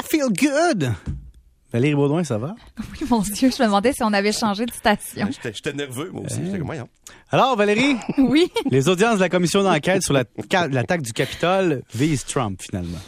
I feel good. Valérie Baudouin, ça va? Oui, mon Dieu, je me demandais si on avait changé de station. J'étais nerveux, moi aussi. J'étais comme, voyons. Alors, Valérie, Oui. les audiences de la commission d'enquête sur la- l'attaque du Capitole visent Trump, finalement.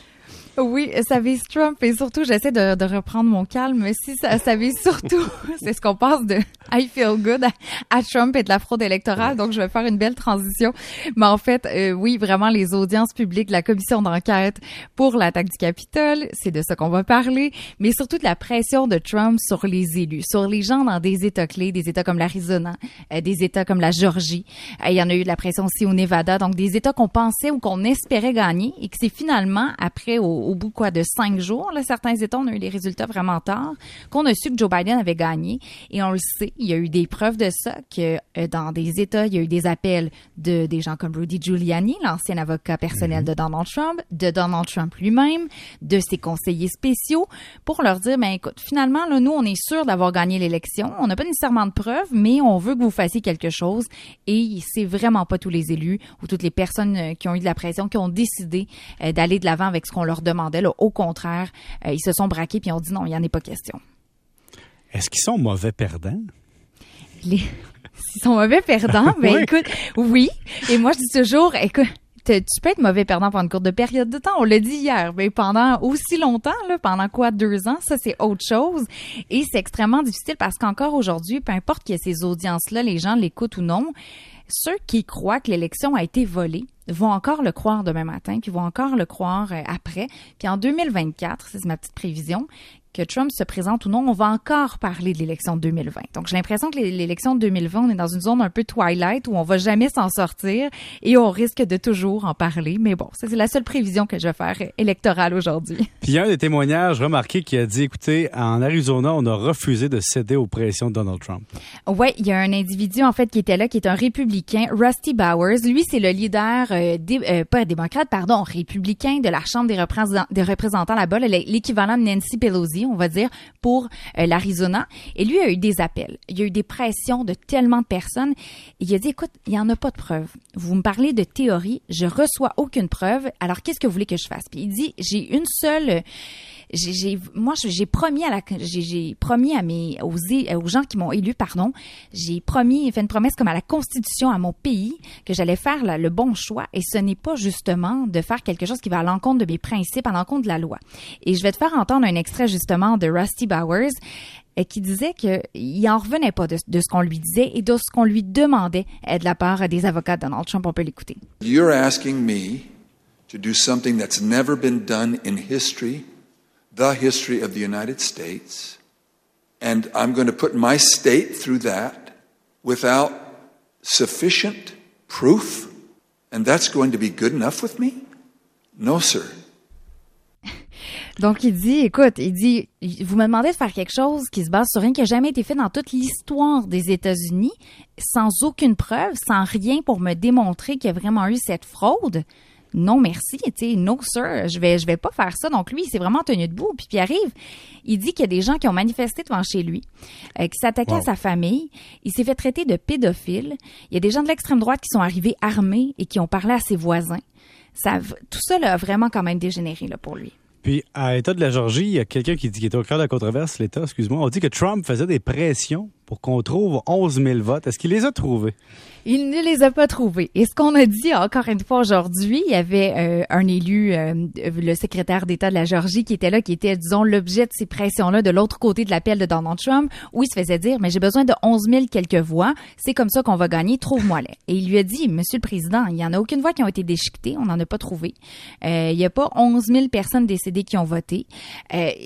Oui, ça vise Trump et surtout, j'essaie de, de reprendre mon calme, mais si ça, ça vise surtout, c'est ce qu'on passe de I feel good à, à Trump et de la fraude électorale, donc je vais faire une belle transition. Mais en fait, euh, oui, vraiment, les audiences publiques, la commission d'enquête pour l'attaque du Capitole, c'est de ça qu'on va parler, mais surtout de la pression de Trump sur les élus, sur les gens dans des États clés, des États comme l'Arizona, euh, des États comme la Georgie. Euh, il y en a eu de la pression aussi au Nevada, donc des États qu'on pensait ou qu'on espérait gagner et que c'est finalement, après, au, au bout quoi, de cinq jours, là, certains États, on a eu les résultats vraiment tard, qu'on a su que Joe Biden avait gagné. Et on le sait, il y a eu des preuves de ça, que euh, dans des États, il y a eu des appels de des gens comme Rudy Giuliani, l'ancien avocat personnel de Donald Trump, de Donald Trump lui-même, de ses conseillers spéciaux, pour leur dire, ben écoute, finalement, là, nous, on est sûr d'avoir gagné l'élection. On n'a pas nécessairement de preuves, mais on veut que vous fassiez quelque chose. Et c'est vraiment pas tous les élus ou toutes les personnes euh, qui ont eu de la pression qui ont décidé euh, d'aller de l'avant avec ce qu'on leur demandait. Là. Au contraire, euh, ils se sont braqués puis ont dit non, il n'y en est pas question. Est-ce qu'ils sont mauvais perdants? Les... S'ils sont mauvais perdants, ben Oui. écoute, oui. Et moi, je dis toujours, écoute, te- tu peux être mauvais perdant pendant une courte de période de temps. On l'a dit hier, mais pendant aussi longtemps, là, pendant quoi, deux ans, ça c'est autre chose. Et c'est extrêmement difficile parce qu'encore aujourd'hui, peu importe qu'il y ait ces audiences-là, les gens l'écoutent ou non, ceux qui croient que l'élection a été volée vont encore le croire demain matin, puis vont encore le croire euh, après. Puis en 2024, ça, c'est ma petite prévision, que Trump se présente ou non, on va encore parler de l'élection de 2020. Donc j'ai l'impression que l'é- l'élection de 2020, on est dans une zone un peu twilight où on va jamais s'en sortir et on risque de toujours en parler. Mais bon, ça c'est la seule prévision que je vais faire électorale aujourd'hui. Puis il y a un des témoignages remarqués qui a dit, écoutez, en Arizona, on a refusé de céder aux pressions de Donald Trump. Ouais, il y a un individu en fait qui était là, qui est un républicain, Rusty Bowers. Lui, c'est le leader, euh, euh, pas démocrate, pardon, républicain de la Chambre des, représentants, des représentants là-bas, là, l'équivalent de Nancy Pelosi, on va dire, pour euh, l'Arizona. Et lui a eu des appels. Il y a eu des pressions de tellement de personnes. Il a dit, écoute, il y en a pas de preuves. Vous me parlez de théorie, je reçois aucune preuve. Alors qu'est-ce que vous voulez que je fasse? Puis il dit, j'ai une seule j'ai, moi, j'ai promis à la, j'ai, promis à mes, aux, aux gens qui m'ont élu, pardon, j'ai promis, fait une promesse comme à la Constitution, à mon pays, que j'allais faire le bon choix. Et ce n'est pas justement de faire quelque chose qui va à l'encontre de mes principes, à l'encontre de la loi. Et je vais te faire entendre un extrait justement de Rusty Bowers euh, qui disait que il en revenait pas de, de ce qu'on lui disait et de ce qu'on lui demandait euh, de la part des avocats de Donald Trump. On peut l'écouter. You're asking me to do something that's never been done in history, the history of the United States, and I'm going to put my state through that without sufficient proof, and that's going to be good enough with me? No, sir. Donc, il dit, écoute, il dit, vous me demandez de faire quelque chose qui se base sur rien qui a jamais été fait dans toute l'histoire des États-Unis, sans aucune preuve, sans rien pour me démontrer qu'il y a vraiment eu cette fraude. Non, merci, tu sais, no sir, je vais, je vais pas faire ça. Donc lui, il s'est vraiment tenu debout. Puis, puis arrive, il dit qu'il y a des gens qui ont manifesté devant chez lui, euh, qui s'attaquaient Wow. à sa famille. Il s'est fait traiter de pédophile. Il y a des gens de l'extrême droite qui sont arrivés armés et qui ont parlé à ses voisins. Ça, tout ça là, a vraiment quand même dégénéré là, pour lui. Puis, à l'État de la Georgie, il y a quelqu'un qui dit qu'il était au cœur de la controverse, l'État, excuse-moi. On dit que Trump faisait des pressions pour qu'on trouve 11 000 votes. Est-ce qu'il les a trouvés? Il ne les a pas trouvés. Et ce qu'on a dit encore une fois aujourd'hui, il y avait euh, un élu, euh, le secrétaire d'État de la Géorgie, qui était là, qui était, disons, l'objet de ces pressions-là de l'autre côté de l'appel de Donald Trump, où il se faisait dire, mais j'ai besoin de 11 000 quelques voix, c'est comme ça qu'on va gagner, trouve-moi-les. Et il lui a dit, Monsieur le Président, il y en a aucune voix qui ont été déchiquetées, on n'en a pas trouvé. Euh, il n'y a pas 11 000 personnes décédées qui ont voté.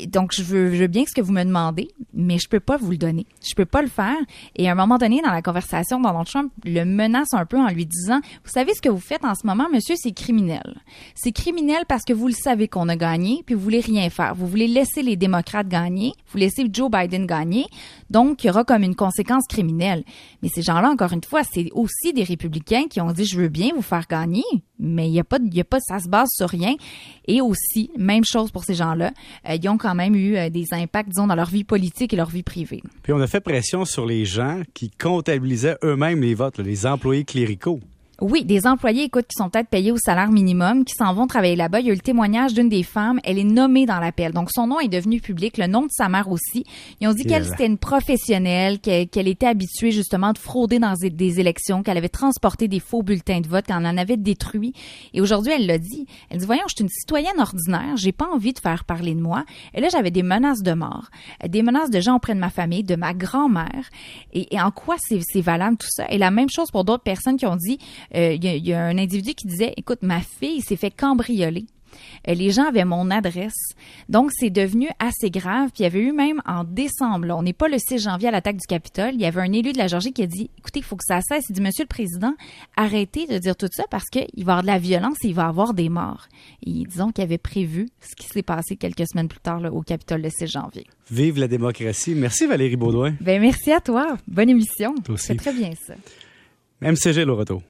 Donc, je veux, je veux bien ce que vous me demandez, mais je peux pas vous le donner. Je peux pas faire. Et à un moment donné, dans la conversation, Donald Trump le menace un peu en lui disant, vous savez ce que vous faites en ce moment, monsieur, c'est criminel. C'est criminel parce que vous le savez qu'on a gagné, puis vous voulez rien faire. Vous voulez laisser les démocrates gagner, vous laissez Joe Biden gagner, donc il y aura comme une conséquence criminelle. Mais ces gens-là, encore une fois, c'est aussi des républicains qui ont dit, je veux bien vous faire gagner, mais il y a pas, y a pas, ça se base sur rien. Et aussi, même chose pour ces gens-là, euh, ils ont quand même eu euh, des impacts, disons, dans leur vie politique et leur vie privée. Puis, on a fait pression sur les gens qui comptabilisaient eux-mêmes les votes, les employés cléricaux. Oui, des employés, écoute, qui sont peut-être payés au salaire minimum, qui s'en vont travailler là-bas. Il y a eu le témoignage d'une des femmes. Elle est nommée dans l'appel. Donc, son nom est devenu public, le nom de sa mère aussi. Ils ont dit qu'elle, c'était une professionnelle, qu'elle était habituée justement de frauder dans des, élections, qu'elle avait transporté des faux bulletins de vote, qu'elle en avait détruit. Et aujourd'hui, elle l'a dit. Elle dit, voyons, je suis une citoyenne ordinaire. J'ai pas envie de faire parler de moi. Et là, j'avais des menaces de mort, des menaces de gens auprès de ma famille, de ma grand-mère. Et, et en quoi c'est valable tout ça? Et la même chose pour d'autres personnes qui ont dit, euh, il y, a- il y a un individu qui disait, écoute, ma fille s'est fait cambrioler. Euh, Les gens avaient mon adresse. Donc, c'est devenu assez grave. Puis, il y avait eu même en décembre, là, on n'est pas le 6 janvier à l'attaque du Capitole, il y avait un élu de la Georgie qui a dit, écoutez, il faut que ça cesse. Il dit, Monsieur le Président, arrêtez de dire tout ça parce qu'il va y avoir de la violence et il va y avoir des morts. Et disons qu'il avait prévu ce qui s'est passé quelques semaines plus tard là, au Capitole le 6 janvier. Vive la démocratie. Merci Valérie Baudouin. Ben merci à toi. Bonne émission. C'est très bien ça. MCG le retour.